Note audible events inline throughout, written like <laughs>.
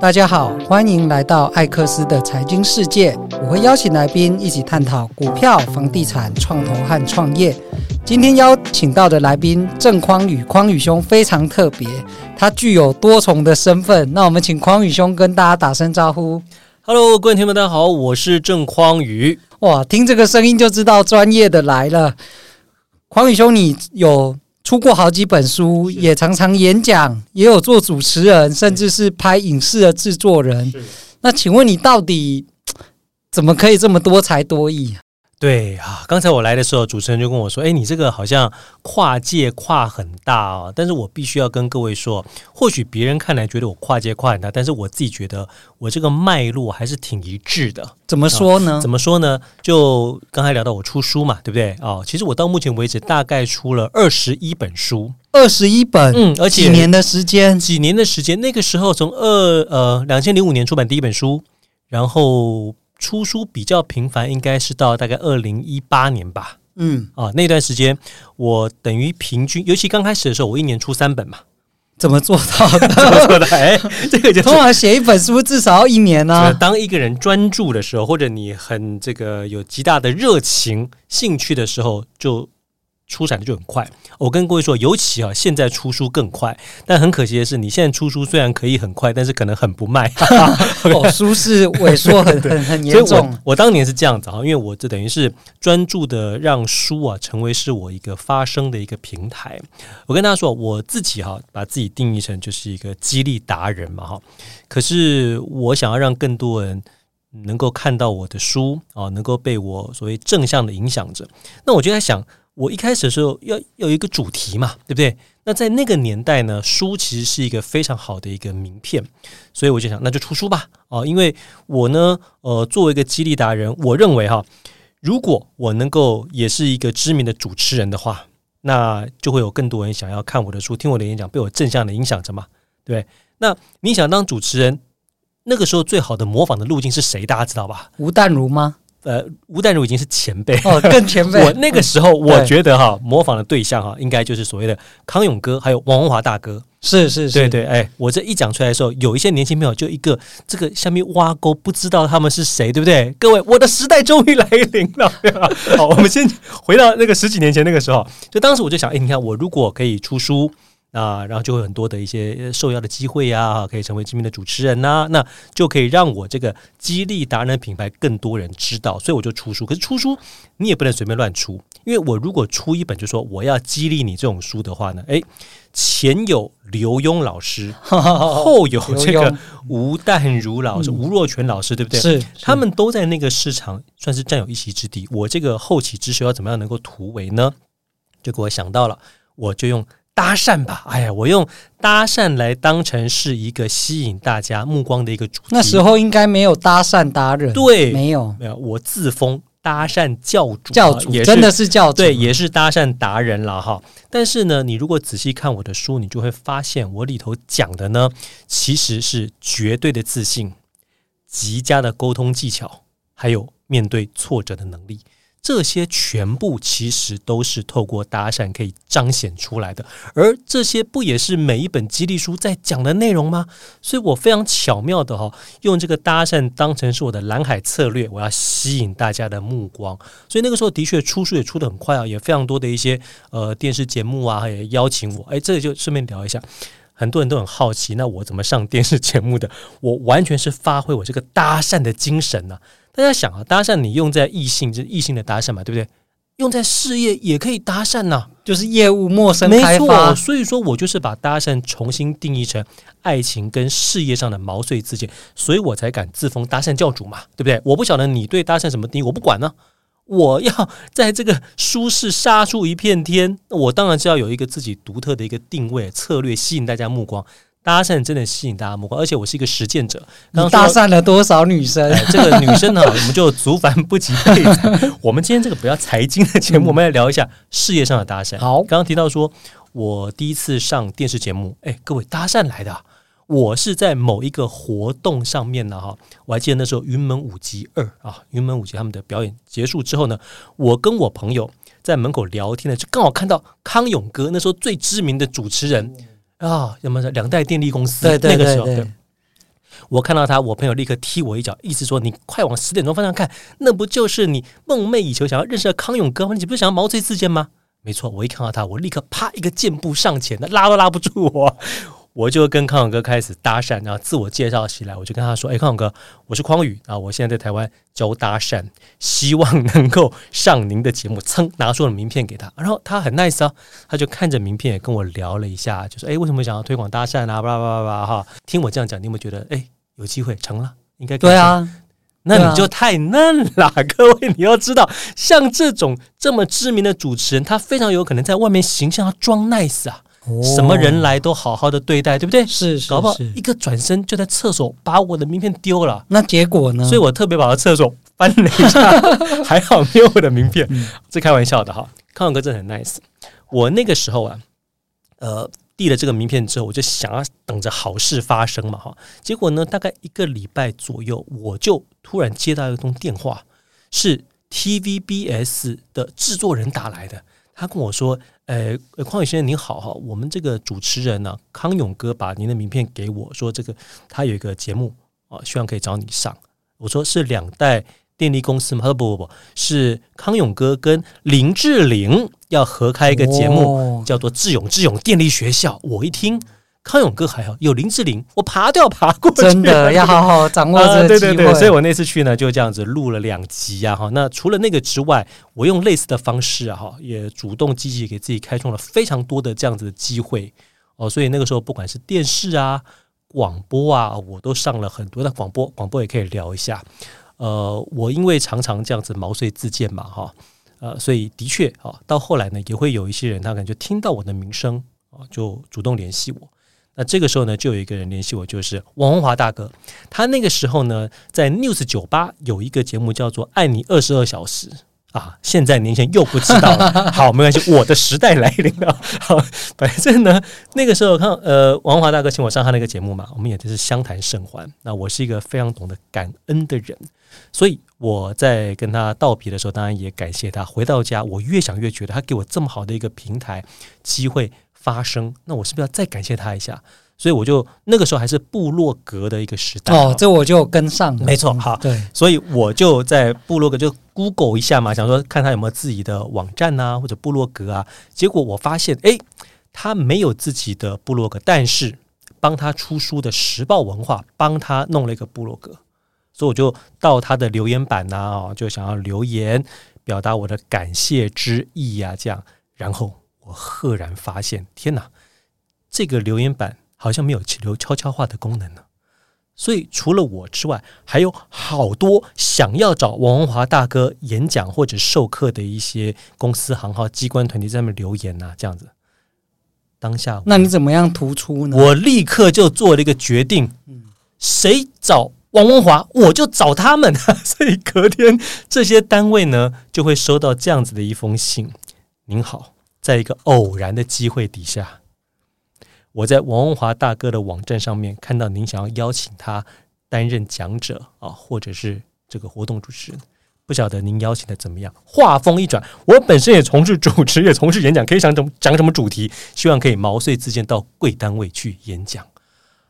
大家好，欢迎来到艾克斯的财经世界。我会邀请来宾一起探讨股票、房地产、创投和创业。今天邀请到的来宾郑匡宇，匡宇兄非常特别，他具有多重的身份。那我们请匡宇兄跟大家打声招呼。Hello，各位听众大家好，我是郑匡宇。哇，听这个声音就知道专业的来了。匡宇兄，你有出过好几本书，也常常演讲，也有做主持人，甚至是拍影视的制作人。那请问你到底怎么可以这么多才多艺？对啊，刚才我来的时候，主持人就跟我说：“哎，你这个好像跨界跨很大哦。”但是我必须要跟各位说，或许别人看来觉得我跨界跨很大，但是我自己觉得我这个脉络还是挺一致的。怎么说呢？哦，怎么说呢？就刚才聊到我出书嘛，对不对？哦，其实我到目前为止大概出了二十一本书，二十一本，嗯，而且几年的时间，几年的时间。那个时候从二呃两千零五年出版第一本书，然后。出书比较频繁，应该是到大概二零一八年吧。嗯，啊，那段时间我等于平均，尤其刚开始的时候，我一年出三本嘛。怎么做到的？怎么做的？哎，这个就通常写一本书至少要一年呢、啊。当一个人专注的时候，或者你很这个有极大的热情、兴趣的时候，就。出产的就很快，我跟各位说，尤其啊，现在出书更快。但很可惜的是，你现在出书虽然可以很快，但是可能很不卖。<laughs> 哦，书是萎缩很 <laughs> 很很严重。所以我，我当年是这样子啊，因为我这等于是专注的让书啊成为是我一个发声的一个平台。我跟大家说，我自己哈把自己定义成就是一个激励达人嘛哈。可是我想要让更多人能够看到我的书啊，能够被我所谓正向的影响着。那我就在想。我一开始的时候要有一个主题嘛，对不对？那在那个年代呢，书其实是一个非常好的一个名片，所以我就想，那就出书吧。哦，因为我呢，呃，作为一个激励达人，我认为哈，如果我能够也是一个知名的主持人的话，那就会有更多人想要看我的书，听我的演讲，被我正向的影响着嘛，对。那你想当主持人，那个时候最好的模仿的路径是谁？大家知道吧？吴淡如吗？呃，吴淡如已经是前辈哦，更前辈。<laughs> 我那个时候，我觉得哈，模仿的对象哈，应该就是所谓的康永哥，还有王文华大哥。是是是，对对，哎，我这一讲出来的时候，有一些年轻朋友就一个这个下面挖沟，不知道他们是谁，对不对？各位，我的时代终于来临了。<laughs> 好，我们先回到那个十几年前那个时候，就当时我就想，哎，你看我如果可以出书。啊，然后就会很多的一些受邀的机会呀、啊，可以成为知名的主持人呐、啊，那就可以让我这个激励达人的品牌更多人知道，所以我就出书。可是出书你也不能随便乱出，因为我如果出一本就说我要激励你这种书的话呢，诶，前有刘墉老师，<laughs> 后有这个吴淡如老师、嗯、吴若权老师，对不对？是，他们都在那个市场算是占有一席之地。我这个后起之秀要怎么样能够突围呢？就给我想到了，我就用。搭讪吧，哎呀，我用搭讪来当成是一个吸引大家目光的一个主题。那时候应该没有搭讪达人，对，没有没有，我自封搭讪教主，教主也真的是教主，对，也是搭讪达人了哈。但是呢，你如果仔细看我的书，你就会发现我里头讲的呢，其实是绝对的自信、极佳的沟通技巧，还有面对挫折的能力。这些全部其实都是透过搭讪可以彰显出来的，而这些不也是每一本激励书在讲的内容吗？所以我非常巧妙的哈，用这个搭讪当成是我的蓝海策略，我要吸引大家的目光。所以那个时候的确出书也出得很快啊，也非常多的一些呃电视节目啊也邀请我。哎，这里就顺便聊一下，很多人都很好奇，那我怎么上电视节目的？我完全是发挥我这个搭讪的精神呢、大家想啊，搭讪你用在异性，就是异性的搭讪嘛，对不对？用在事业也可以搭讪呐、啊，就是业务陌生开发。没错，所以说我就是把搭讪重新定义成爱情跟事业上的毛遂自荐，所以我才敢自封搭讪教主嘛，对不对？我不晓得你对搭讪什么定义，我不管呢。我要在这个舒适杀出一片天，我当然是要有一个自己独特的一个定位策略，吸引大家目光。搭讪真的吸引大家目光，而且我是一个实践者。搭讪了多少女生？哎、这个女生呢，<laughs> 我们就足繁不及备。<laughs> 我们今天这个不要财经的节目，我们来聊一下事业上的搭讪。好，刚刚提到说我第一次上电视节目，哎，各位搭讪来的，我是在某一个活动上面呢，哈，我还记得那时候云门舞集二啊，云门舞集他们的表演结束之后呢，我跟我朋友在门口聊天呢，就刚好看到康永哥，那时候最知名的主持人。啊，什么两代电力公司？对对对对，那个时候，对，我看到他，我朋友立刻踢我一脚，意思说你快往十点钟方向看，那不就是你梦寐以求想要认识的康永哥吗？你不是想要毛遂自荐吗？没错，我一看到他，我立刻啪一个箭步上前，那拉都拉不住我。我就跟康永哥开始搭讪，然后自我介绍起来。我就跟他说：“哎，康永哥，我是匡宇啊，我现在在台湾教搭讪，希望能够上您的节目。”噌，拿出了名片给他，然后他很 nice 啊，他就看着名片也跟我聊了一下，就说：“哎，为什么想要推广搭讪啊？”巴拉巴拉巴拉哈，听我这样讲，你有没有觉得哎有机会成了？应该对啊，那你就太嫩了，啊、各位你要知道，像这种这么知名的主持人，他非常有可能在外面形象要装 nice 啊。什么人来都好好的对待，对不对？是，是，搞不好一个转身就在厕所把我的名片丢了。那结果呢？所以我特别把他厕所翻了一下，<laughs> 还好没有我的名片。这开玩笑的哈，康永哥真的很 nice。我那个时候啊，呃，递了这个名片之后，我就想要等着好事发生嘛哈。结果呢，大概一个礼拜左右，我就突然接到一通电话，是 TVBS 的制作人打来的。他跟我说：“呃，匡宇先生您好哈，我们这个主持人呢、啊，康永哥把您的名片给我说，这个他有一个节目啊，希望可以找你上。我说是两代电力公司吗？他说不不不，是康永哥跟林志玲要合开一个节目，叫做《智勇智勇电力学校》。我一听。”康永哥还好，有林志玲，我爬都要爬过去。真的 <laughs> 要好好掌握这个机会。啊，对对对，所以我那次去呢，就这样子录了两集啊。哈，那除了那个之外，我用类似的方式啊，哈，也主动积极给自己开创了非常多的这样子的机会哦。所以那个时候，不管是电视啊、广播啊，我都上了很多的广播。广播也可以聊一下。呃，我因为常常这样子毛遂自荐嘛，哈，呃，所以的确啊，到后来呢，也会有一些人，他可能就听到我的名声啊，就主动联系我。那这个时候呢，就有一个人联系我，就是王文华大哥。他那个时候呢，在 News 酒吧有一个节目叫做《爱你二十二小时》啊。现在年轻人又不知道了，好，没关系，我的时代来临了。好，反正呢，那个时候看呃，王华大哥请我上他那个节目嘛，我们也就是相谈甚欢。那我是一个非常懂得感恩的人，所以我在跟他道别的时候，当然也感谢他。回到家，我越想越觉得他给我这么好的一个平台机会。发生，那我是不是要再感谢他一下？所以我就那个时候还是部落格的一个时代哦，这我就跟上了，没错，好，对，所以我就在部落格就 Google 一下嘛，想说看他有没有自己的网站啊，或者部落格啊。结果我发现，哎，他没有自己的部落格，但是帮他出书的时报文化帮他弄了一个部落格，所以我就到他的留言板呐，啊，就想要留言表达我的感谢之意呀，这样，然后。我赫然发现，天哪！这个留言板好像没有留悄悄话的功能呢。所以除了我之外，还有好多想要找王文华大哥演讲或者授课的一些公司行号、机关团体在那边留言呐、啊，这样子。当下，那你怎么样突出呢？我立刻就做了一个决定，谁找王文华，我就找他们。<laughs> 所以隔天这些单位呢，就会收到这样子的一封信：您好。在一个偶然的机会底下，我在王文华大哥的网站上面看到您想要邀请他担任讲者啊，或者是这个活动主持人，不晓得您邀请的怎么样？话锋一转，我本身也从事主持，也从事演讲，可以想怎么讲什么主题，希望可以毛遂自荐到贵单位去演讲，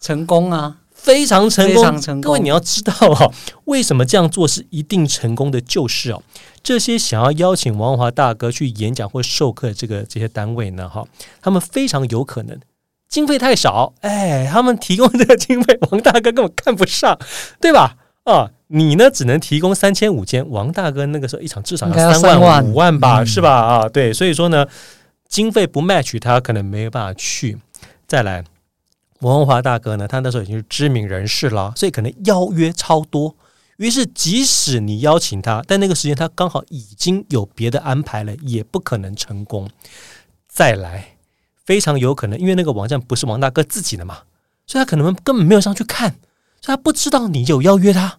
成功啊！非常成功。各位你要知道哈，为什么这样做是一定成功的？就是哦，这些想要邀请王文华大哥去演讲或授课的这个这些单位呢，哈，他们非常有可能经费太少，哎，他们提供这个经费，王大哥根本看不上，对吧？啊，你呢只能提供三千五千，王大哥那个时候一场至少要三万五万吧，是吧？啊，对，所以说呢，经费不 match，他可能没有办法去。再来。王文华大哥呢，他那时候已经是知名人士了，所以可能邀约超多。于是，即使你邀请他，但那个时间他刚好已经有别的安排了，也不可能成功。再来，非常有可能，因为那个网站不是王大哥自己的嘛，所以他可能根本没有上去看，所以他不知道你有邀约他。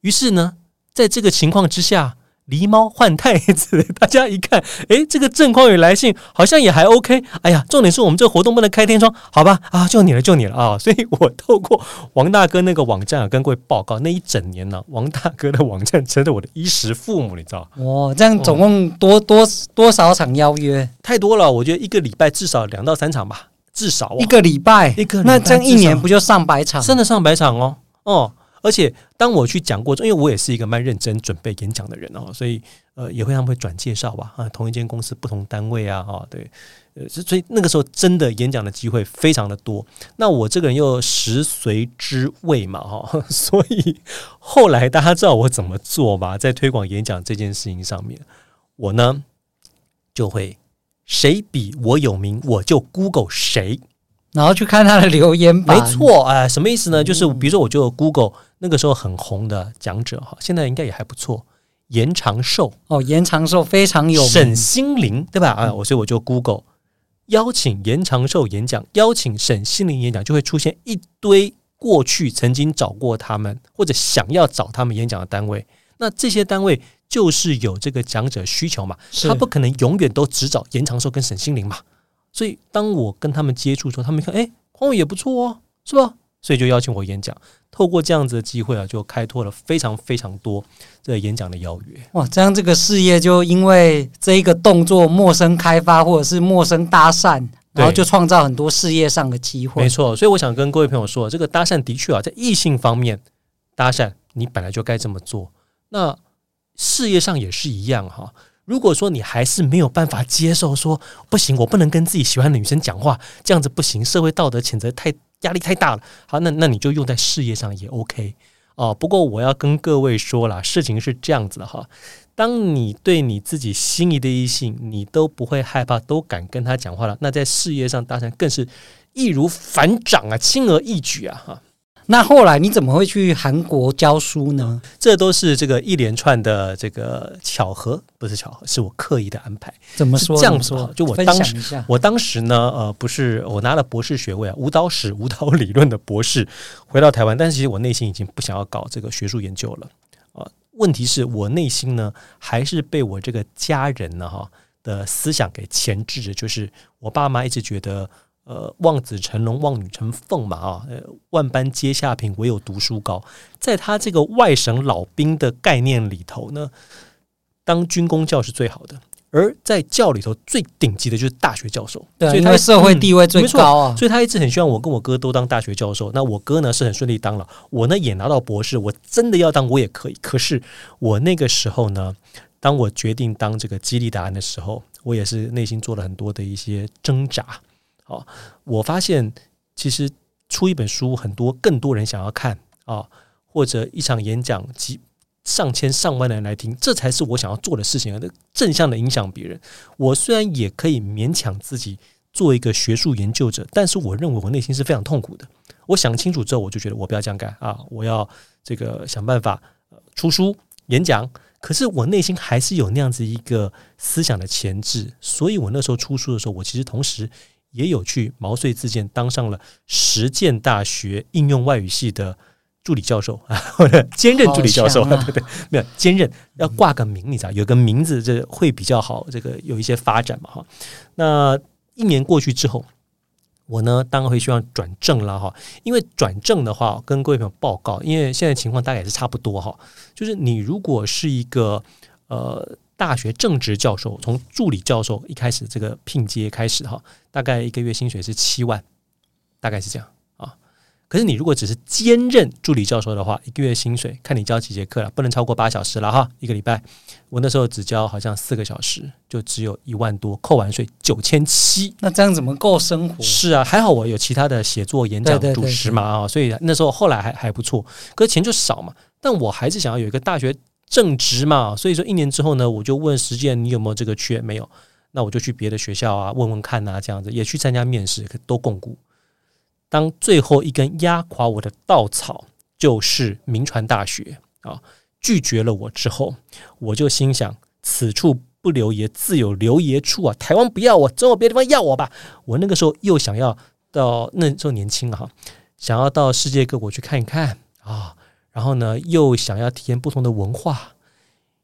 于是呢，在这个情况之下。狸猫换太子，<laughs> 大家一看，诶，这个郑匡宇来信好像也还 OK。哎呀，重点是我们这个活动不能开天窗，好吧？啊，就你了，就你了啊！所以我透过王大哥那个网站啊，跟各位报告，那一整年呢、啊，王大哥的网站成了我的衣食父母，你知道？哇，这样总共多、哦、多多少场邀约？太多了，我觉得一个礼拜至少两到三场吧，至少、啊、一个礼拜，一个礼拜那这样一年不就上百场？真的上百场哦。哦。而且当我去讲过，因为我也是一个蛮认真准备演讲的人哦，所以呃也会他们会转介绍吧啊，同一间公司不同单位啊哈，对，呃所以那个时候真的演讲的机会非常的多。那我这个人又食髓知味嘛哈，<laughs> 所以后来大家知道我怎么做吧，在推广演讲这件事情上面，我呢就会谁比我有名，我就 Google 谁。然后去看他的留言板，没错，哎，什么意思呢？就是比如说，我就 Google 那个时候很红的讲者哈，现在应该也还不错，延长寿哦，延长寿非常有名，沈心灵对吧？啊，我所以我就 Google 邀请延长寿演讲，邀请沈心灵演讲，就会出现一堆过去曾经找过他们或者想要找他们演讲的单位。那这些单位就是有这个讲者需求嘛，他不可能永远都只找延长寿跟沈心灵嘛。所以，当我跟他们接触的时候，他们看，哎，匡伟也不错哦，是吧？所以就邀请我演讲。透过这样子的机会啊，就开拓了非常非常多这个演讲的邀约。哇，这样这个事业就因为这一个动作，陌生开发或者是陌生搭讪，然后就创造很多事业上的机会。没错，所以我想跟各位朋友说，这个搭讪的确啊，在异性方面搭讪，你本来就该这么做。那事业上也是一样哈。如果说你还是没有办法接受，说不行，我不能跟自己喜欢的女生讲话，这样子不行，社会道德谴责太压力太大了。好，那那你就用在事业上也 OK 哦。不过我要跟各位说啦，事情是这样子的哈。当你对你自己心仪的异性，你都不会害怕，都敢跟他讲话了，那在事业上搭讪更是易如反掌啊，轻而易举啊，哈。那后来你怎么会去韩国教书呢？这都是这个一连串的这个巧合，不是巧合，是我刻意的安排。怎么说？这样说，就我当时，我当时呢，呃，不是我拿了博士学位啊，舞蹈史、舞蹈理论的博士，回到台湾，但是其实我内心已经不想要搞这个学术研究了啊。问题是我内心呢，还是被我这个家人呢哈的思想给钳制着，就是我爸妈一直觉得。呃，望子成龙，望女成凤嘛啊！呃，万般皆下品，唯有读书高。在他这个外省老兵的概念里头呢，当军工教是最好的。而在教里头最顶级的就是大学教授，对，所以他社会地位最高啊。所以他一直很希望我跟我哥都当大学教授。那我哥呢是很顺利当了，我呢也拿到博士。我真的要当我也可以。可是我那个时候呢，当我决定当这个激励达人的时候，我也是内心做了很多的一些挣扎。哦，我发现其实出一本书，很多更多人想要看啊，或者一场演讲几上千上万的人来听，这才是我想要做的事情。正向的影响别人，我虽然也可以勉强自己做一个学术研究者，但是我认为我内心是非常痛苦的。我想清楚之后，我就觉得我不要这样干啊，我要这个想办法出书演讲。可是我内心还是有那样子一个思想的钳制，所以我那时候出书的时候，我其实同时。也有去毛遂自荐，当上了实践大学应用外语系的助理教授啊，<laughs> 或者兼任助理教授，啊、对对，没有兼任要挂个名，你知道，有个名字这会比较好，这个有一些发展嘛哈。那一年过去之后，我呢当然会希望转正了哈，因为转正的话，跟各位朋友报告，因为现在情况大概也是差不多哈，就是你如果是一个呃。大学正职教授，从助理教授一开始这个聘接开始哈，大概一个月薪水是七万，大概是这样啊。可是你如果只是兼任助理教授的话，一个月薪水看你教几节课了，不能超过八小时了哈，一个礼拜。我那时候只教好像四个小时，就只有一万多，扣完税九千七。那这样怎么够生活？是啊，还好我有其他的写作、演讲、主持嘛啊，所以那时候后来还还不错。可是钱就少嘛，但我还是想要有一个大学。正职嘛，所以说一年之后呢，我就问实践你有没有这个缺？没有，那我就去别的学校啊问问看啊，这样子也去参加面试，都共估。当最后一根压垮我的稻草就是名传大学啊拒绝了我之后，我就心想：此处不留爷，自有留爷处啊！台湾不要我，总有别的地方要我吧？我那个时候又想要到那时候年轻哈，想要到世界各国去看一看啊。然后呢，又想要体验不同的文化，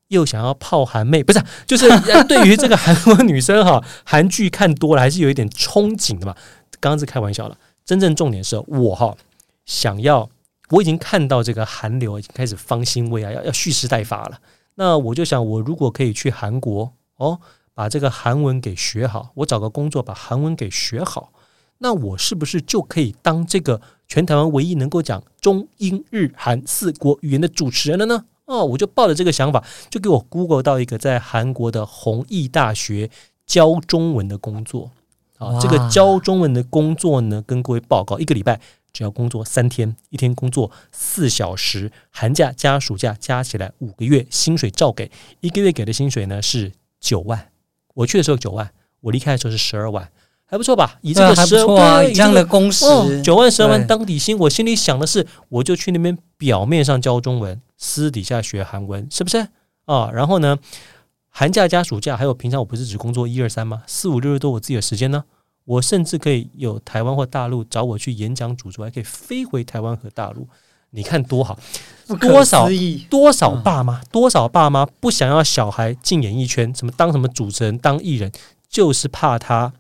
又想要泡韩妹，不是，就是对于这个韩国女生哈，<laughs> 韩剧看多了还是有一点憧憬的嘛。刚刚是开玩笑了，真正重点是我哈想要，我已经看到这个韩流已经开始方兴未艾，要要蓄势待发了。那我就想，我如果可以去韩国哦，把这个韩文给学好，我找个工作把韩文给学好，那我是不是就可以当这个全台湾唯一能够讲中英日韩四国语言的主持人了呢？哦，我就抱着这个想法，就给我 Google 到一个在韩国的弘毅大学教中文的工作。啊，这个教中文的工作呢，跟各位报告，一个礼拜只要工作三天，一天工作四小时，寒假加暑假加起来五个月，薪水照给，一个月给的薪水呢是九万。我去的时候九万，我离开的时候是十二万，还不错吧？以这个十二万，以这样的工时，九万十二万当底薪，我心里想的是，我就去那边表面上教中文，私底下学韩文，是不是啊？然后呢？寒假加暑假，还有平常我不是只工作一二三吗？四五六日都我自己的时间呢。我甚至可以有台湾或大陆找我去演讲主持，还可以飞回台湾和大陆。你看多好，多少多少爸妈，多少爸妈不想要小孩进演艺圈，什么当什么主持人、当艺人，就是怕他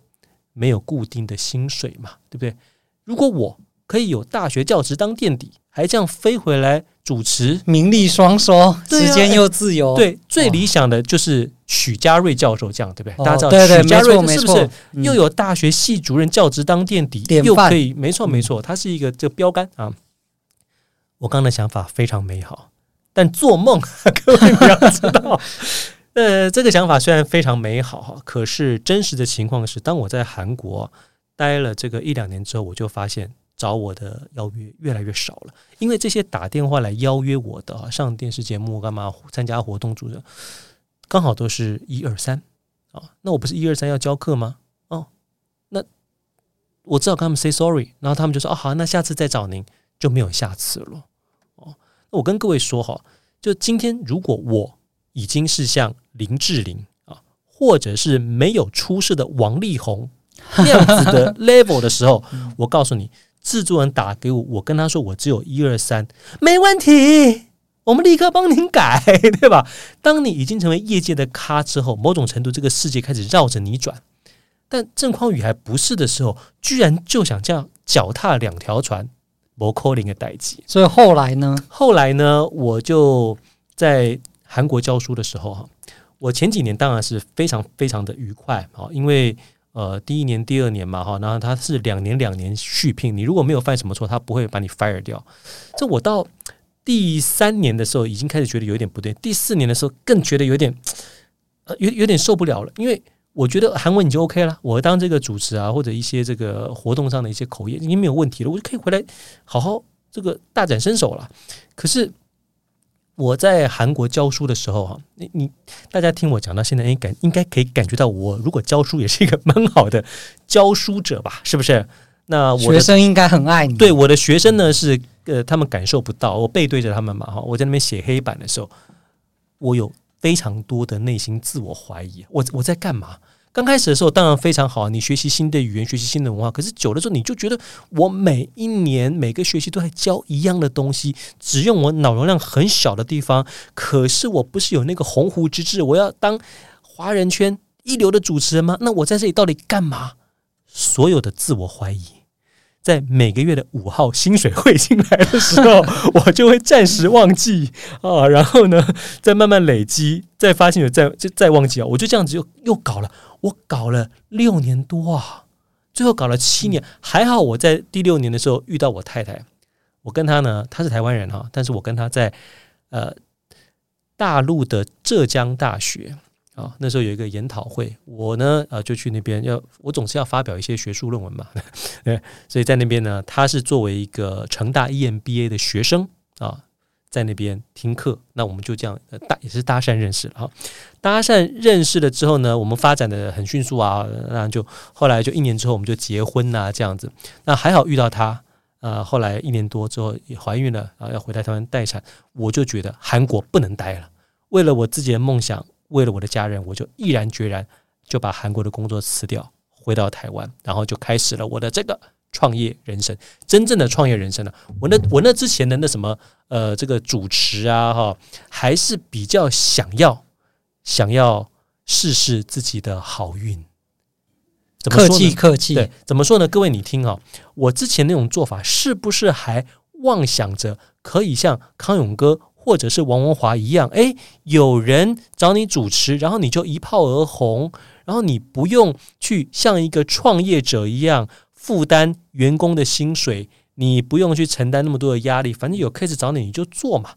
没有固定的薪水嘛，对不对？如果我可以有大学教职当垫底，还这样飞回来。主持名利双收，时间又自由。对，最理想的就是许家瑞教授这样，对不对？大家知道许家瑞是不是又有大学系主任教职当垫底，又可以？没错，没错，他是一个这个标杆啊。我刚刚的想法非常美好，但做梦，<laughs> 各位不要知道。呃，这个想法虽然非常美好哈，可是真实的情况是，当我在韩国待了这个一两年之后，我就发现。找我的邀约越来越少了，因为这些打电话来邀约我的，上电视节目干嘛参加活动主持，刚好都是一二三啊，那我不是一二三要教课吗？哦，那我只好跟他们 say sorry，然后他们就说哦好，那下次再找您，就没有下次了。哦，那我跟各位说哈，就今天如果我已经是像林志玲啊，或者是没有出事的王力宏那样子的 <laughs> level 的时候，我告诉你。制作人打给我，我跟他说我只有一二三，没问题，我们立刻帮您改，<laughs> 对吧？当你已经成为业界的咖之后，某种程度这个世界开始绕着你转。但郑匡宇还不是的时候，居然就想这样脚踏两条船，摩扣零的代际。所以后来呢？后来呢？我就在韩国教书的时候哈，我前几年当然是非常非常的愉快啊，因为。呃，第一年、第二年嘛，哈，然后他是两年、两年续聘。你如果没有犯什么错，他不会把你 fire 掉。这我到第三年的时候，已经开始觉得有点不对。第四年的时候，更觉得有点，呃，有有点受不了了。因为我觉得韩文你就 OK 了，我当这个主持啊，或者一些这个活动上的一些口译已经没有问题了，我就可以回来好好这个大展身手了。可是。我在韩国教书的时候，哈，你你大家听我讲到现在，应感应该可以感觉到，我如果教书也是一个蛮好的教书者吧？是不是？那我的学生应该很爱你。对，我的学生呢是呃，他们感受不到，我背对着他们嘛，哈，我在那边写黑板的时候，我有非常多的内心自我怀疑，我我在干嘛？刚开始的时候当然非常好，你学习新的语言，学习新的文化。可是久了之后，你就觉得我每一年每个学期都在教一样的东西，只用我脑容量很小的地方。可是我不是有那个鸿鹄之志，我要当华人圈一流的主持人吗？那我在这里到底干嘛？所有的自我怀疑。在每个月的五号薪水汇进来的时候，我就会暂时忘记啊，然后呢，再慢慢累积，再发现有再就再忘记啊，我就这样子又又搞了，我搞了六年多啊，最后搞了七年，还好我在第六年的时候遇到我太太，我跟她呢，她是台湾人哈，但是我跟她在呃大陆的浙江大学。啊，那时候有一个研讨会，我呢，呃，就去那边要，我总是要发表一些学术论文嘛，<laughs> 对，所以在那边呢，他是作为一个成大 EMBA 的学生啊，在那边听课，那我们就这样搭也是搭讪认识了哈，搭讪认识了之后呢，我们发展的很迅速啊，那就后来就一年之后我们就结婚呐，这样子，那还好遇到他，呃，后来一年多之后也怀孕了啊，要回来台湾待产，我就觉得韩国不能待了，为了我自己的梦想。为了我的家人，我就毅然决然就把韩国的工作辞掉，回到台湾，然后就开始了我的这个创业人生，真正的创业人生呢。我那我那之前的那什么呃，这个主持啊哈，还是比较想要想要试试自己的好运。怎么说呢？客气客气，对，怎么说呢？各位你听啊，我之前那种做法是不是还妄想着可以像康永哥？或者是王文华一样，诶，有人找你主持，然后你就一炮而红，然后你不用去像一个创业者一样负担员工的薪水，你不用去承担那么多的压力，反正有 case 找你你就做嘛。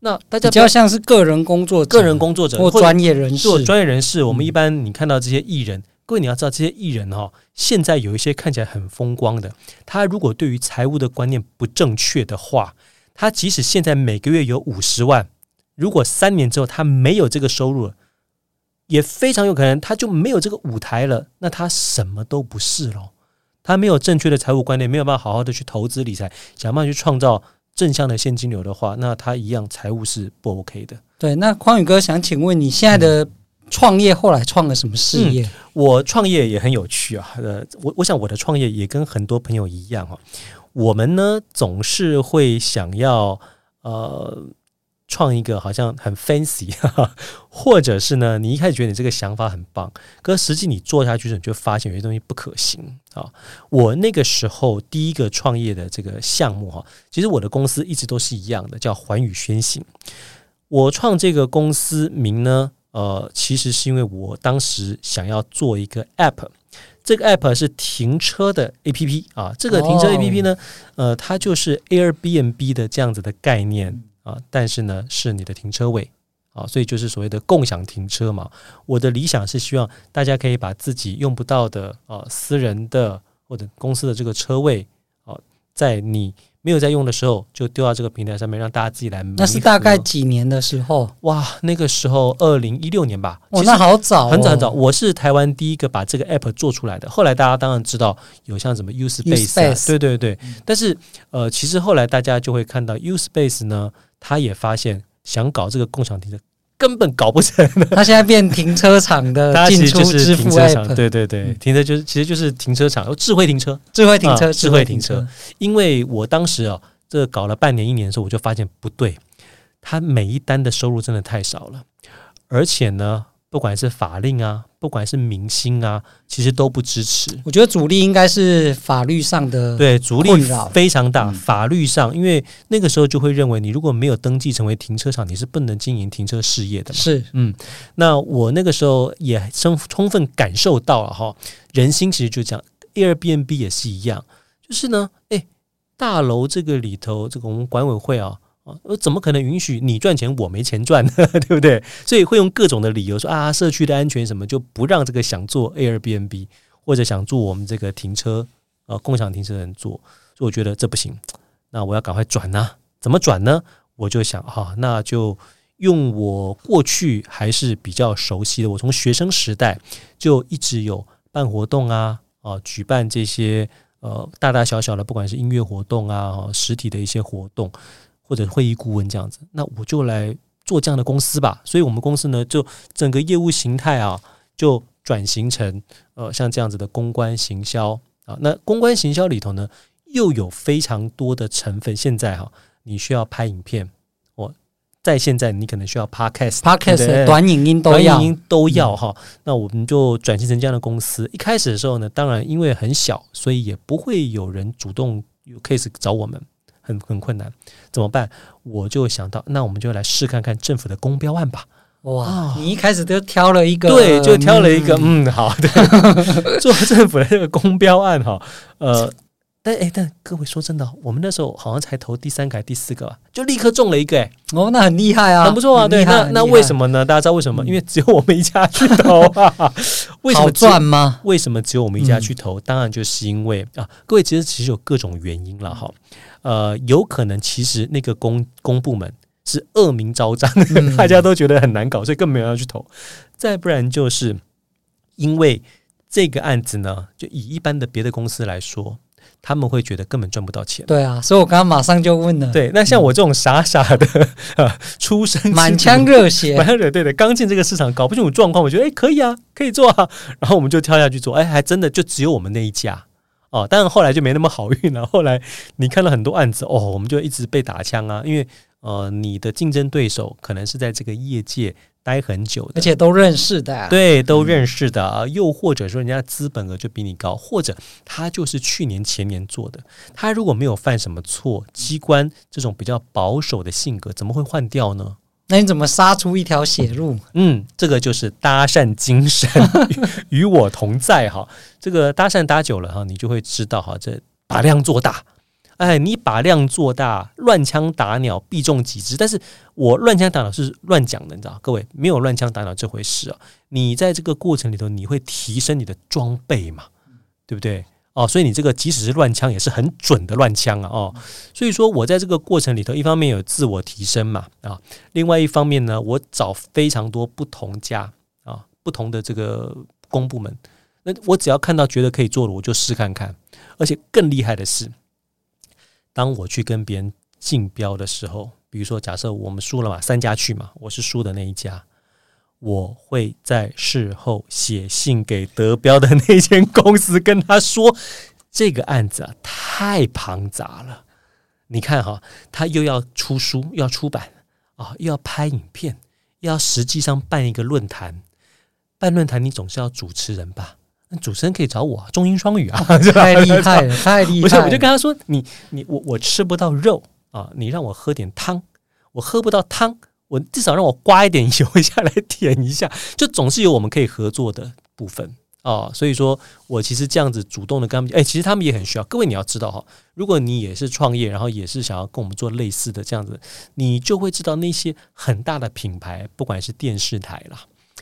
那大家比较像是个人工作者、个人工作者或专业人士。做专业人士，我们一般你看到这些艺人，各位你要知道，这些艺人哈、哦，现在有一些看起来很风光的，他如果对于财务的观念不正确的话，他即使现在每个月有五十万，如果三年之后他没有这个收入了，也非常有可能他就没有这个舞台了，那他什么都不是喽。他没有正确的财务观念，没有办法好好的去投资理财，想办法去创造。正向的现金流的话，那他一样财务是不 OK 的。对，那匡宇哥想请问你现在的创业后来创了什么事业？嗯、我创业也很有趣啊。呃，我我想我的创业也跟很多朋友一样哈、啊。我们呢总是会想要呃。创一个好像很 fancy，哈哈，或者是呢，你一开始觉得你这个想法很棒，可实际你做下去的时，你就发现有些东西不可行啊。我那个时候第一个创业的这个项目哈，其实我的公司一直都是一样的，叫环宇宣行。我创这个公司名呢，呃，其实是因为我当时想要做一个 app，这个 app 是停车的 app 啊。这个停车 app 呢，呃，它就是 Airbnb 的这样子的概念。啊，但是呢，是你的停车位啊，所以就是所谓的共享停车嘛。我的理想是希望大家可以把自己用不到的啊，私人的或者公司的这个车位啊，在你没有在用的时候，就丢到这个平台上面，让大家自己来。那是大概几年的时候？哇，那个时候二零一六年吧。哦，那好早哦，很早很早。我是台湾第一个把这个 app 做出来的。后来大家当然知道有像什么啊，对对对。但是呃，其实后来大家就会看到 USpace 呢。他也发现，想搞这个共享停车根本搞不成。他现在变停车场的 <laughs> 进出支付 app，对对对，停车就是其实就是停车场，智慧停车，智慧停车，智慧停车。因为我当时啊，这搞了半年一年的时候，我就发现不对，他每一单的收入真的太少了，而且呢。不管是法令啊，不管是明星啊，其实都不支持。我觉得阻力应该是法律上的，对，阻力非常大。法律上，因为那个时候就会认为，你如果没有登记成为停车场，你是不能经营停车事业的嘛。是，嗯，那我那个时候也充充分感受到了哈，人心其实就这样，Airbnb 也是一样，就是呢，哎，大楼这个里头，这个我们管委会啊。啊，怎么可能允许你赚钱，我没钱赚呢？<laughs> 对不对？所以会用各种的理由说啊，社区的安全什么就不让这个想做 Airbnb 或者想做我们这个停车呃共享停车的人做。所以我觉得这不行，那我要赶快转呐。怎么转呢？我就想哈，那就用我过去还是比较熟悉的，我从学生时代就一直有办活动啊啊，举办这些呃大大小小的，不管是音乐活动啊，实体的一些活动。或者会议顾问这样子，那我就来做这样的公司吧。所以，我们公司呢，就整个业务形态啊，就转型成呃，像这样子的公关行销啊。那公关行销里头呢，又有非常多的成分。现在哈，你需要拍影片，我在现在你可能需要 podcast，podcast 短影音都要，短影音都要哈。那我们就转型成这样的公司。一开始的时候呢，当然因为很小，所以也不会有人主动有 case 找我们。很很困难，怎么办？我就想到，那我们就来试看看政府的公标案吧。哇，你一开始就挑了一个，对，就挑了一个，嗯，嗯好的，<laughs> 做政府的这个公标案哈，呃，但哎，但各位说真的，我们那时候好像才投第三个还第四个吧，就立刻中了一个，哎，哦，那很厉害啊，很不错啊。对，那那为什么呢？大家知道为什么？因为只有我们一家去投啊。<laughs> 为什么赚吗？为什么只有我们一家去投？当然就是因为啊，各位其实其实有各种原因了哈。呃，有可能其实那个公公部门是恶名昭彰，嗯、<laughs> 大家都觉得很难搞，所以更没有人要去投。再不然就是因为这个案子呢，就以一般的别的公司来说，他们会觉得根本赚不到钱。对啊，所以我刚刚马上就问了。对，那像我这种傻傻的、嗯、<laughs> 出生 <laughs> 满腔热血，满腔热对的，刚进这个市场搞不清楚状况，我觉得哎可以啊，可以做啊，<laughs> 然后我们就跳下去做，哎，还真的就只有我们那一家。哦，但是后来就没那么好运了。后来你看到很多案子，哦，我们就一直被打枪啊，因为呃，你的竞争对手可能是在这个业界待很久的，而且都认识的，啊，对，都认识的啊。又或者说，人家资本额就比你高，或者他就是去年前年做的，他如果没有犯什么错，机关这种比较保守的性格，怎么会换掉呢？那你怎么杀出一条血路？嗯，这个就是搭讪精神与我同在哈。这个搭讪搭久了哈，你就会知道哈，这把量做大。哎，你把量做大，乱枪打鸟必中几只。但是我乱枪打鸟是乱讲的，你知道？各位没有乱枪打鸟这回事啊。你在这个过程里头，你会提升你的装备嘛？对不对？哦，所以你这个即使是乱枪，也是很准的乱枪啊！哦，所以说我在这个过程里头，一方面有自我提升嘛，啊，另外一方面呢，我找非常多不同家啊，不同的这个公部门，那我只要看到觉得可以做的，我就试看看。而且更厉害的是，当我去跟别人竞标的时候，比如说假设我们输了嘛，三家去嘛，我是输的那一家。我会在事后写信给得标的那间公司，跟他说这个案子啊太庞杂了。你看哈，他又要出书，要出版啊，又要拍影片，又要实际上办一个论坛。办论坛你总是要主持人吧？那主持人可以找我，中英双语啊，<laughs> 太厉害了，<laughs> 太厉害了！我就跟他说：“你你我我吃不到肉啊，你让我喝点汤，我喝不到汤。”我至少让我刮一点油下来舔一下，<laughs> 就总是有我们可以合作的部分啊、哦。所以说我其实这样子主动的跟他们，哎，其实他们也很需要。各位你要知道哈，如果你也是创业，然后也是想要跟我们做类似的这样子，你就会知道那些很大的品牌，不管是电视台啦，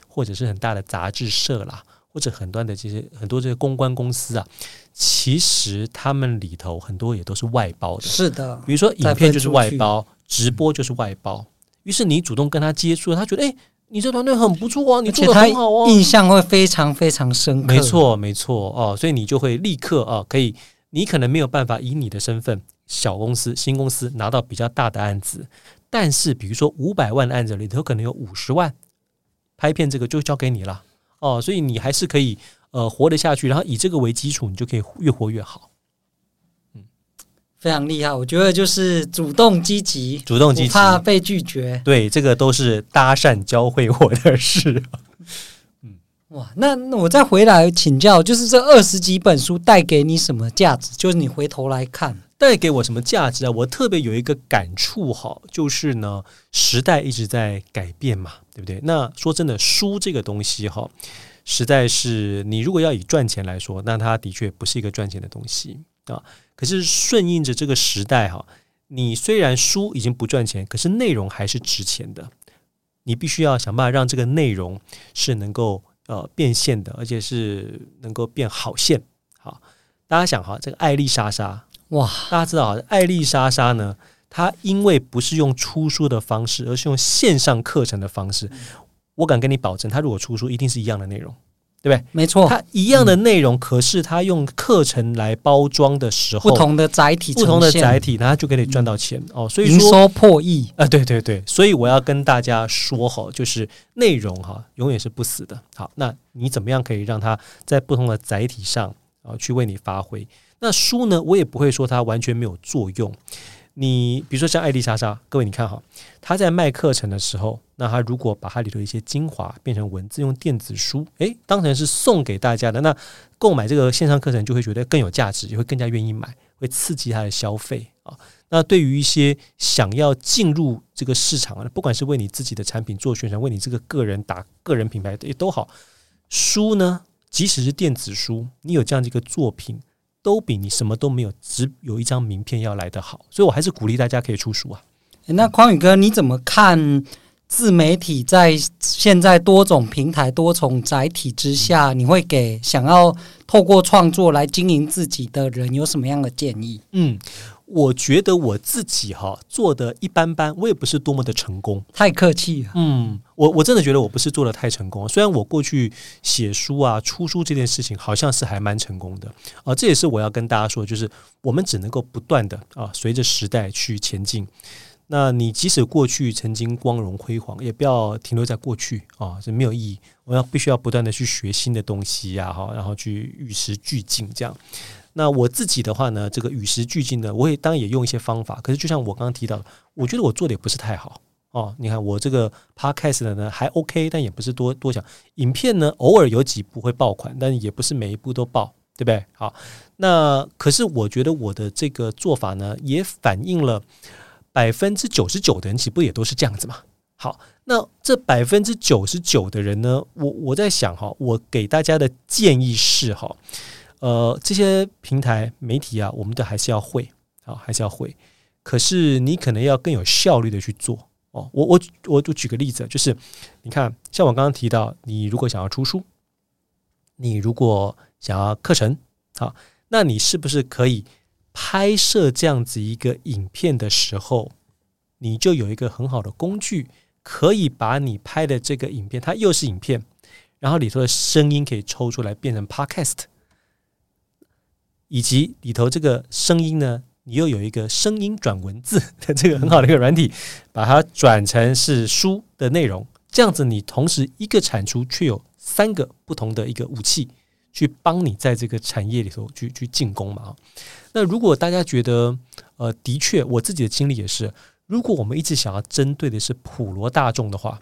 或者是很大的杂志社啦，或者很多的这些很多这些公关公司啊，其实他们里头很多也都是外包的。是的，比如说影片就是外包，直播就是外包。于是你主动跟他接触，他觉得哎，你这团队很不错啊，你做的很好哦，印象会非常非常深刻。没错，没错哦，所以你就会立刻啊，可以，你可能没有办法以你的身份，小公司、新公司拿到比较大的案子，但是比如说五百万的案子里头，可能有五十万拍片，这个就交给你了哦，所以你还是可以呃活得下去，然后以这个为基础，你就可以越活越好。嗯非常厉害，我觉得就是主动积极，主动积极，怕被拒绝。对，这个都是搭讪教会我的事。<laughs> 嗯，哇，那那我再回来请教，就是这二十几本书带给你什么价值？就是你回头来看，带给我什么价值啊？我特别有一个感触哈，就是呢，时代一直在改变嘛，对不对？那说真的，书这个东西哈，实在是你如果要以赚钱来说，那它的确不是一个赚钱的东西啊。可是顺应着这个时代哈，你虽然书已经不赚钱，可是内容还是值钱的。你必须要想办法让这个内容是能够呃变现的，而且是能够变好现。好，大家想哈，这个艾丽莎莎哇，大家知道哈，爱莉莎莎呢，她因为不是用出书的方式，而是用线上课程的方式，我敢跟你保证，她如果出书，一定是一样的内容。对不对？没错，它一样的内容，嗯、可是它用课程来包装的时候，不同的载体，不同的载体，那它就给你赚到钱、嗯、哦。所以说，营收破亿啊！对对对，所以我要跟大家说哈，就是内容哈，永远是不死的。好，那你怎么样可以让它在不同的载体上啊去为你发挥？那书呢，我也不会说它完全没有作用。你比如说像爱丽莎莎，各位你看哈，他在卖课程的时候，那他如果把它里头一些精华变成文字，用电子书，诶，当成是送给大家的，那购买这个线上课程就会觉得更有价值，也会更加愿意买，会刺激他的消费啊。那对于一些想要进入这个市场啊，不管是为你自己的产品做宣传，为你这个个人打个人品牌也都好，书呢，即使是电子书，你有这样的一个作品。都比你什么都没有，只有一张名片要来得好，所以我还是鼓励大家可以出书啊。那匡宇哥，你怎么看自媒体在现在多种平台、多重载体之下，你会给想要透过创作来经营自己的人有什么样的建议？嗯。我觉得我自己哈做的一般般，我也不是多么的成功。太客气了。嗯，我我真的觉得我不是做的太成功。虽然我过去写书啊、出书这件事情好像是还蛮成功的啊，这也是我要跟大家说，就是我们只能够不断的啊，随着时代去前进。那你即使过去曾经光荣辉煌，也不要停留在过去啊，这没有意义。我要必须要不断的去学新的东西呀，哈，然后去与时俱进这样。那我自己的话呢，这个与时俱进的，我也当然也用一些方法。可是就像我刚刚提到的，我觉得我做的也不是太好哦。你看我这个 podcast 的呢还 OK，但也不是多多讲。影片呢偶尔有几部会爆款，但也不是每一部都爆，对不对？好，那可是我觉得我的这个做法呢，也反映了百分之九十九的人，岂不也都是这样子嘛？好，那这百分之九十九的人呢，我我在想哈，我给大家的建议是哈，呃，这些平台媒体啊，我们都还是要会啊，还是要会。可是你可能要更有效率的去做哦。我我我就举个例子，就是你看，像我刚刚提到，你如果想要出书，你如果想要课程，好，那你是不是可以拍摄这样子一个影片的时候，你就有一个很好的工具，可以把你拍的这个影片，它又是影片，然后里头的声音可以抽出来变成 Podcast，以及里头这个声音呢，你又有一个声音转文字的 <laughs> 这个很好的一个软体，把它转成是书的内容，这样子你同时一个产出却有三个不同的一个武器，去帮你在这个产业里头去去进攻嘛。那如果大家觉得，呃，的确我自己的经历也是，如果我们一直想要针对的是普罗大众的话，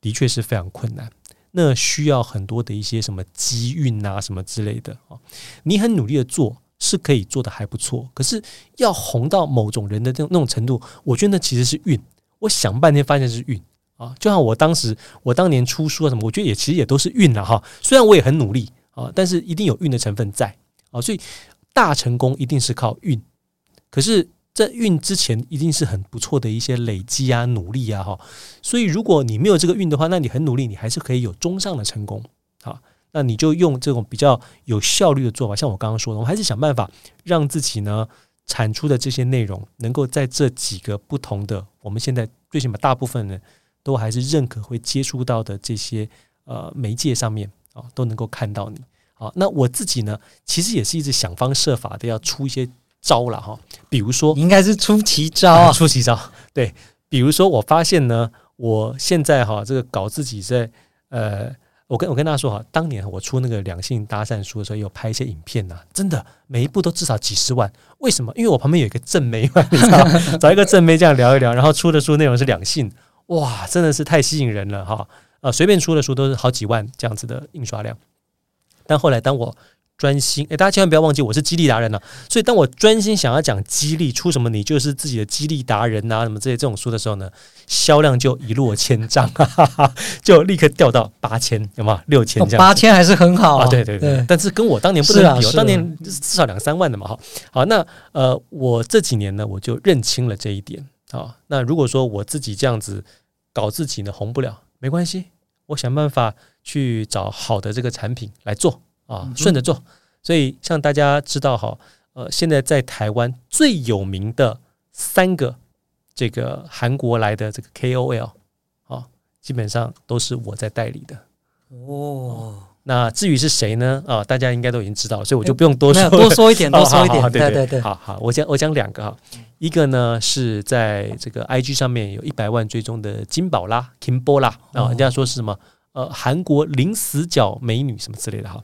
的确是非常困难。那需要很多的一些什么机运啊什么之类的啊，你很努力的做。是可以做的还不错，可是要红到某种人的那种那种程度，我觉得那其实是运。我想半天发现是运啊，就像我当时我当年出书啊什么，我觉得也其实也都是运了哈。虽然我也很努力啊，但是一定有运的成分在啊，所以大成功一定是靠运。可是在运之前，一定是很不错的一些累积啊、努力啊哈。所以如果你没有这个运的话，那你很努力，你还是可以有中上的成功啊。那你就用这种比较有效率的做法，像我刚刚说的，我们还是想办法让自己呢产出的这些内容，能够在这几个不同的，我们现在最起码大部分人都还是认可会接触到的这些呃媒介上面啊，都能够看到你。好，那我自己呢，其实也是一直想方设法的要出一些招了哈，比如说，应该是出奇招啊，<laughs> 出奇招，对，比如说我发现呢，我现在哈这个搞自己在呃。我跟我跟大家说哈，当年我出那个两性搭讪书的时候，有拍一些影片呐、啊，真的每一部都至少几十万。为什么？因为我旁边有一个正妹嘛，你知道，<laughs> 找一个正妹这样聊一聊，然后出的书内容是两性，哇，真的是太吸引人了哈。呃，随便出的书都是好几万这样子的印刷量。但后来当我专心，诶，大家千万不要忘记，我是激励达人呢、啊。所以，当我专心想要讲激励，出什么你就是自己的激励达人啊，什么这些这种书的时候呢，销量就一落千丈，哈哈哈，就立刻掉到八千，有没有？六千这样、哦？八千还是很好啊，啊对对对。对但是跟我当年不能比，我当年至少两三万的嘛，哈。好，那呃，我这几年呢，我就认清了这一点啊。那如果说我自己这样子搞自己呢，红不了，没关系，我想办法去找好的这个产品来做。啊，顺着做，所以像大家知道哈，呃，现在在台湾最有名的三个这个韩国来的这个 KOL 啊，基本上都是我在代理的。哦。那至于是谁呢？啊，大家应该都已经知道了，所以我就不用多说，多说一点，<laughs> 多说一点，对对对，好好，我讲我讲两个哈，一个呢是在这个 IG 上面有一百万追踪的金宝拉 Kimbola 啊，人家说是什么呃韩国零死角美女什么之类的哈。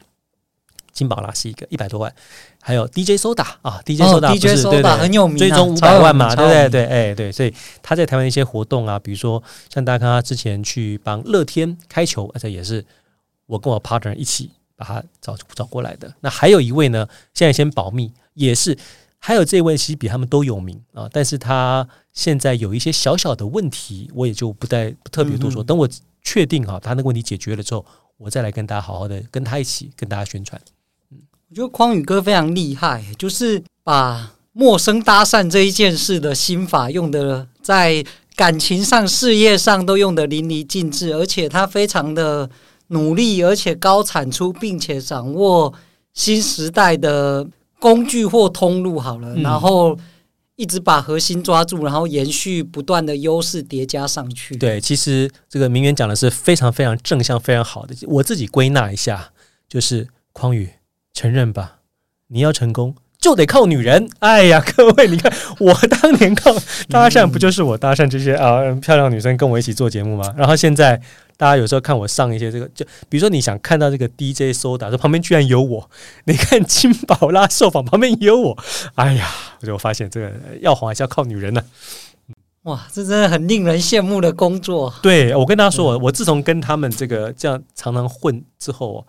金宝拉是一个一百多万，还有 DJ Soda 啊，DJ Soda 不是、哦、对，对对，很有名、啊，追踪五百万嘛，对不对？对，哎对，所以他在台湾的一些活动啊，比如说像大家看他之前去帮乐天开球，而且也是我跟我 partner 一起把他找找过来的。那还有一位呢，现在先保密，也是还有这位其实比他们都有名啊，但是他现在有一些小小的问题，我也就不再不特别多说。嗯嗯等我确定哈，他那个问题解决了之后，我再来跟大家好好的跟他一起跟大家宣传。我觉得匡宇哥非常厉害，就是把陌生搭讪这一件事的心法用的在感情上、事业上都用得淋漓尽致，而且他非常的努力，而且高产出，并且掌握新时代的工具或通路。好了，嗯、然后一直把核心抓住，然后延续不断的优势叠加上去。对，其实这个名媛讲的是非常非常正向、非常好的。我自己归纳一下，就是匡宇。承认吧，你要成功就得靠女人。哎呀，<laughs> 各位，你看我当年靠搭讪，不就是我搭讪这些啊漂亮女生跟我一起做节目吗？然后现在大家有时候看我上一些这个，就比如说你想看到这个 DJ Soda，说旁边居然有我；你看金宝拉受访旁边也有我。哎呀，我就发现这个要红还是要靠女人呢。哇，这真的很令人羡慕的工作。对，我跟大家说，我我自从跟他们这个这样常常混之后。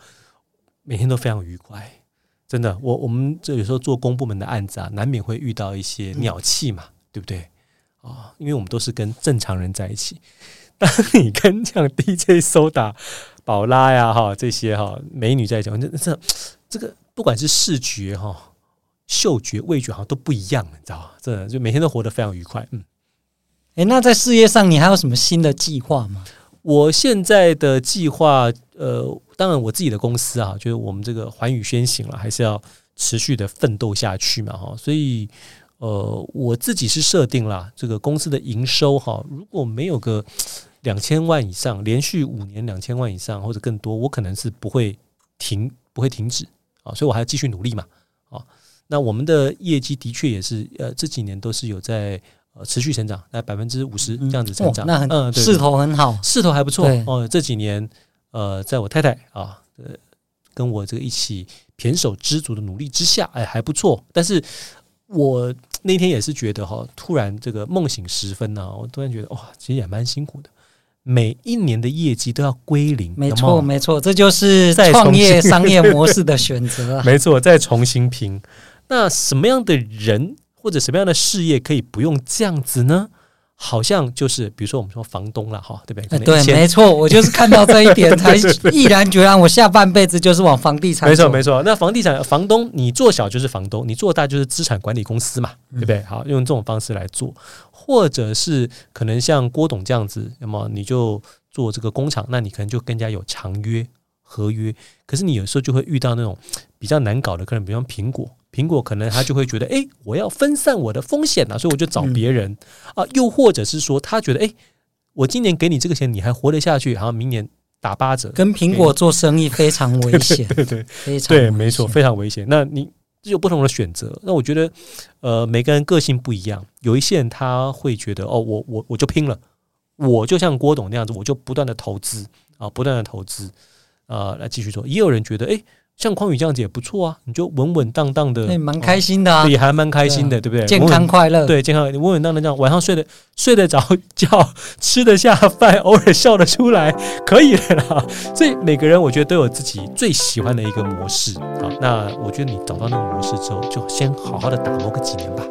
每天都非常愉快，真的。我我们这有时候做公部门的案子啊，难免会遇到一些鸟气嘛，对不对？啊，因为我们都是跟正常人在一起。<laughs> 当你跟这样 DJ 苏打、宝拉呀哈这些哈美女在讲，这这这个不管是视觉哈、嗅觉、味觉好像都不一样，你知道吗？这就每天都活得非常愉快。嗯，哎，那在事业上你还有什么新的计划吗？我现在的计划，呃，当然我自己的公司啊，就是我们这个寰宇先行了，还是要持续的奋斗下去嘛，哈，所以。呃，我自己是设定了这个公司的营收哈，如果没有个两千万以上，连续五年两千万以上或者更多，我可能是不会停，不会停止啊，所以我还要继续努力嘛啊。那我们的业绩的确也是呃这几年都是有在呃持续成长，在百分之五十这样子成长，嗯哦、那很嗯势头很好，势头还不错哦。这几年呃，在我太太啊呃跟我这个一起胼手知足的努力之下，哎还不错，但是。我那天也是觉得哈，突然这个梦醒时分呢，我突然觉得哇，其实也蛮辛苦的。每一年的业绩都要归零，没错没错，这就是创业 <laughs> 商业模式的选择。没错，再重新拼。那什么样的人或者什么样的事业可以不用这样子呢？好像就是，比如说我们说房东了哈，对不对？对，没错，我就是看到这一点 <laughs> 才毅然决然，我下半辈子就是往房地产。没错，没错。那房地产房东，你做小就是房东，你做大就是资产管理公司嘛，对不对？好，用这种方式来做，或者是可能像郭董这样子，那么你就做这个工厂，那你可能就更加有长约合约。可是你有时候就会遇到那种比较难搞的客人，比方苹果。苹果可能他就会觉得，哎，我要分散我的风险啊，所以我就找别人啊。又或者是说，他觉得，哎，我今年给你这个钱，你还活得下去，然后明年打八折。跟苹果做生意非常危险，<laughs> 对对对，非常对，没错，非常危险。那你有不同的选择。那我觉得，呃，每个人个性不一样。有一些人他会觉得，哦，我我我就拼了，我就像郭董那样子，我就不断的投资啊，不断的投资啊，来继续做。也有人觉得，哎。像匡宇这样子也不错啊，你就稳稳当当的，对，蛮开心的啊，也还蛮开心的，对不对？健康快乐，对，健康稳稳当当这样，晚上睡得睡得着觉，<laughs> 吃得下饭，偶尔笑得出来，可以的啦。<laughs> 所以每个人我觉得都有自己最喜欢的一个模式啊。那我觉得你找到那个模式之后，就先好好的打磨个几年吧。